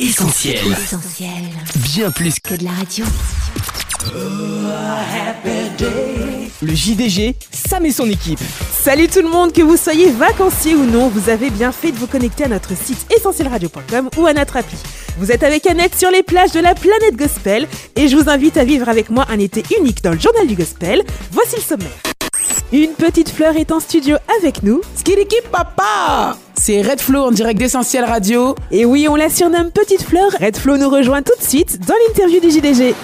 Essentiel. Essentiel. Bien plus que de la radio. Le JDG, Sam et son équipe. Salut tout le monde, que vous soyez vacancier ou non, vous avez bien fait de vous connecter à notre site essentielradio.com ou à notre appli. Vous êtes avec Annette sur les plages de la planète gospel et je vous invite à vivre avec moi un été unique dans le journal du gospel. Voici le sommaire. Une petite fleur est en studio avec nous. Skidiki papa C'est Red Flow en direct d'Essentiel Radio. Et oui, on la surnomme Petite Fleur. Red Flo nous rejoint tout de suite dans l'interview du JDG.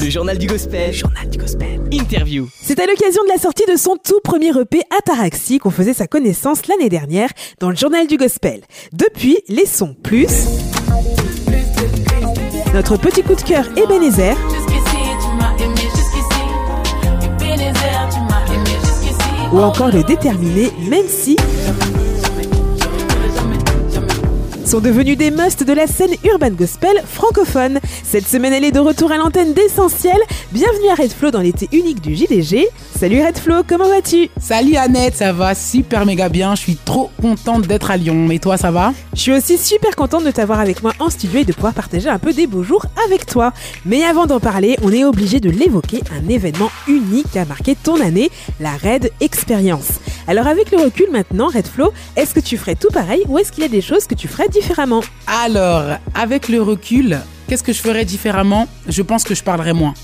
le journal du gospel. Journal du gospel. Interview. C'est à l'occasion de la sortie de son tout premier EP Ataraxie qu'on faisait sa connaissance l'année dernière dans le journal du gospel. Depuis, les sons plus. Notre petit coup de cœur Ebenezer. Ou encore le déterminé, même si sont devenus des musts de la scène urban gospel francophone. Cette semaine, elle est de retour à l'antenne d'Essentiel. Bienvenue à Red Flow dans l'été unique du JDG. Salut Red Flow, comment vas-tu? Salut Annette, ça va super méga bien. Je suis trop contente d'être à Lyon. Et toi, ça va? Je suis aussi super contente de t'avoir avec moi en studio et de pouvoir partager un peu des beaux jours avec toi. Mais avant d'en parler, on est obligé de l'évoquer, un événement unique qui a marqué ton année, la Red Experience. Alors avec le recul maintenant, Red Flow, est-ce que tu ferais tout pareil ou est-ce qu'il y a des choses que tu ferais différemment Alors, avec le recul, qu'est-ce que je ferais différemment? Je pense que je parlerais moins.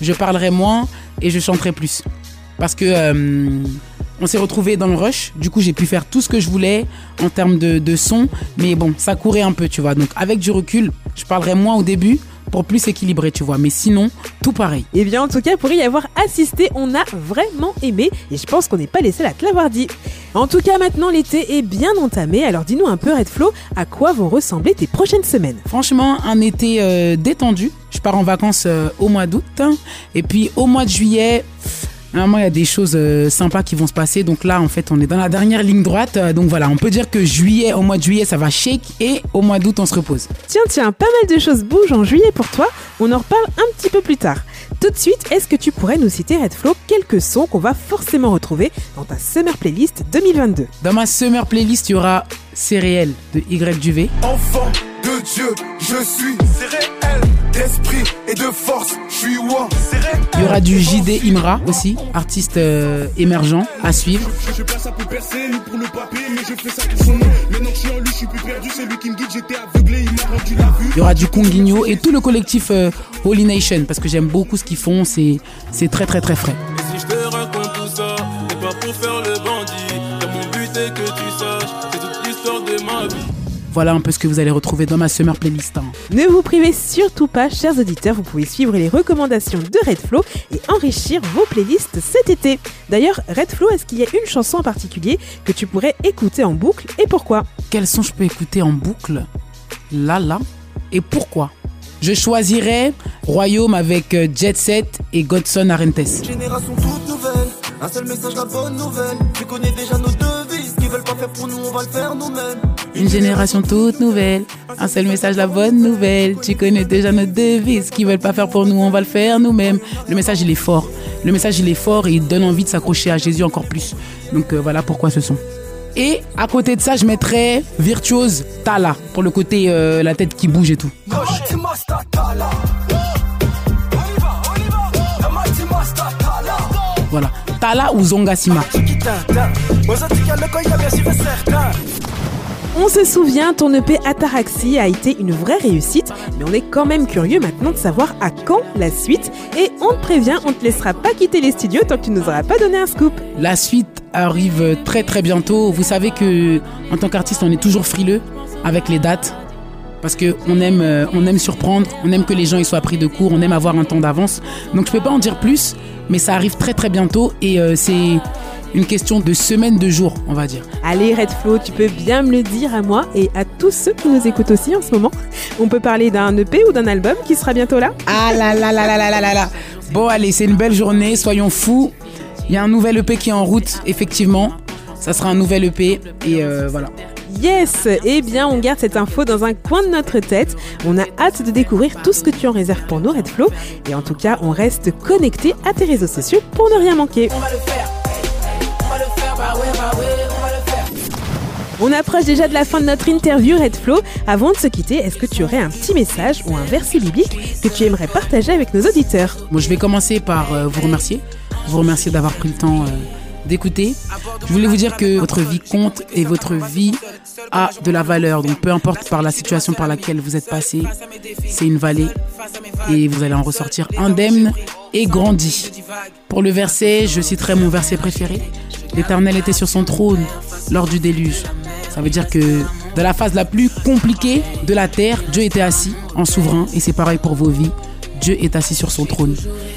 Je parlerais moins et je chanterais plus. Parce que euh, on s'est retrouvé dans le rush. Du coup, j'ai pu faire tout ce que je voulais en termes de, de son. Mais bon, ça courait un peu, tu vois. Donc, avec du recul, je parlerais moins au début pour plus équilibrer, tu vois. Mais sinon, tout pareil. Eh bien, en tout cas, pour y avoir assisté, on a vraiment aimé et je pense qu'on n'est pas les seuls à te l'avoir dit. En tout cas, maintenant, l'été est bien entamé, alors dis-nous un peu, Red Flow, à quoi vont ressembler tes prochaines semaines? Franchement, un été euh, détendu. Je pars en vacances euh, au mois d'août. hein. Et puis au mois de juillet, normalement, il y a des choses euh, sympas qui vont se passer. Donc là, en fait, on est dans la dernière ligne droite. Donc voilà, on peut dire que juillet, au mois de juillet, ça va shake. Et au mois d'août, on se repose. Tiens, tiens, pas mal de choses bougent en juillet pour toi, on en reparle un petit peu plus tard. Tout de suite, est-ce que tu pourrais nous citer, Red Flow, quelques sons qu'on va forcément retrouver dans ta Summer Playlist 2022 Dans ma summer playlist, il y aura C'est réel de Y Duvet. Enfant de Dieu, je suis. C'est réel. D'esprit et de force, je suis. C'est réel. Il y aura du JD Imra aussi, artiste euh, émergent à suivre. Je place à plus percer, ni pour le papier, mais je fais ça pour son nom. Maintenant que je suis en lui, je suis plus perdu. C'est lui qui me guide, j'étais aveuglé, il m'a rendu la vue. Il y aura du Conguigno et tout le collectif euh, Holy Nation parce que j'aime beaucoup ce qu'ils font. C'est c'est très très très frais. Et si je te raconte tout ça, c'est pas pour faire le bandit. Car mon but est que tu saches, c'est toute l'histoire de ma vie. Voilà un peu ce que vous allez retrouver dans ma summer playlist. hein. Ne vous privez surtout pas, chers auditeurs, vous pouvez suivre les recommandations de Red Flow et enrichir vos playlists cet été. D'ailleurs, Red Flow, est-ce qu'il y a une chanson en particulier que tu pourrais écouter en boucle et pourquoi? Quels sons je peux écouter en boucle? Là, là. Et pourquoi? Je choisirais Royaume avec euh, Jet Set et Godson Arentes. Génération toute nouvelle, un seul message, la bonne nouvelle. Tu connais déjà nos qu'ils veulent pas faire pour nous, on va le faire nous-mêmes. Une génération toute nouvelle. Un seul message, la bonne nouvelle. Tu connais déjà notre devise. Ce qu'ils veulent pas faire pour nous, on va le faire nous-mêmes. Le message, il est fort. Le message, il est fort et il donne envie de s'accrocher à Jésus encore plus. Donc euh, voilà pourquoi ce son. Et à côté de ça, je mettrais Virtuose Tala pour le côté euh, la tête qui bouge et tout. Voilà. Tala ou Zongasima. On se souvient, ton EP Ataraxie a été une vraie réussite, mais on est quand même curieux maintenant de savoir à quand la suite. Et on te prévient, on te laissera pas quitter les studios tant que tu nous auras pas donné un scoop. La suite arrive très très bientôt. Vous savez que en tant qu'artiste, on est toujours frileux avec les dates parce que on aime euh, on aime surprendre, on aime que les gens ils soient pris de court, on aime avoir un temps d'avance. Donc je peux pas en dire plus, mais ça arrive très très bientôt et euh, c'est une question de semaines de jours, on va dire. Allez Red Flow, tu peux bien me le dire à moi et à tous ceux qui nous écoutent aussi en ce moment. On peut parler d'un EP ou d'un album qui sera bientôt là? Ah là là là là là là là là. Bon allez, c'est une belle journée, soyons fous. Il y a un nouvel EP qui est en route, effectivement. Ça sera un nouvel EP et euh, voilà. Yes Eh bien, on garde cette info dans un coin de notre tête. On a hâte de découvrir tout ce que tu en réserves pour nous, Red Flow. Et en tout cas, on reste connecté à tes réseaux sociaux pour ne rien manquer. On approche déjà de la fin de notre interview Red Flow. Avant de se quitter, est-ce que tu aurais un petit message ou un verset biblique que tu aimerais partager avec nos auditeurs? Bon, je vais commencer par euh, vous remercier. Vous remercier d'avoir pris le temps euh, d'écouter. Je voulais vous dire que votre vie compte et votre vie a de la valeur. Donc peu importe par la situation par laquelle vous êtes passé, c'est une vallée et vous allez en ressortir indemne et grandi. Pour le verset, je citerai mon verset préféré. L'Éternel était sur son trône lors du déluge. Ça veut dire que dans la phase la plus compliquée de la terre, Dieu était assis en souverain et c'est pareil pour vos vies. Dieu est assis sur son trône.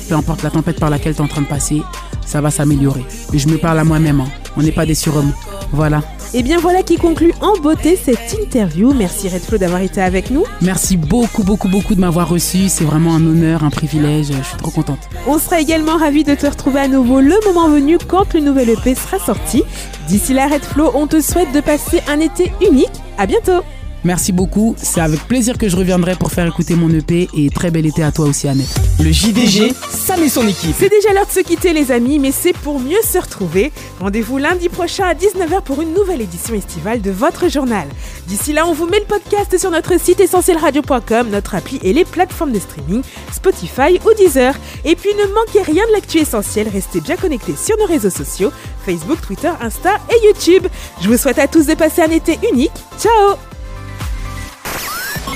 Peu importe la tempête par laquelle tu es en train de passer, ça va s'améliorer. Je me parle à moi-même. hein. On n'est pas des surhommes. Voilà. Et bien voilà qui conclut en beauté cette interview. Merci Red Flow d'avoir été avec nous. Merci beaucoup, beaucoup, beaucoup de m'avoir reçu. C'est vraiment un honneur, un privilège. Je suis trop contente. On sera également ravis de te retrouver à nouveau le moment venu quand le nouvel EP sera sorti. D'ici là, Red Flow, on te souhaite de passer un été unique. À bientôt Merci beaucoup. C'est avec plaisir que je reviendrai pour faire écouter mon EP. Et très bel été à toi aussi, Annette. Le JDG, Sam et son équipe. C'est déjà l'heure de se quitter les amis, mais c'est pour mieux se retrouver. Rendez-vous lundi prochain à 19h pour une nouvelle édition estivale de votre journal. D'ici là, on vous met le podcast sur notre site essentielradio.com, notre appli et les plateformes de streaming, Spotify ou Deezer. Et puis ne manquez rien de l'actu essentiel, restez bien connectés sur nos réseaux sociaux, Facebook, Twitter, Insta et YouTube. Je vous souhaite à tous de passer un été unique. Ciao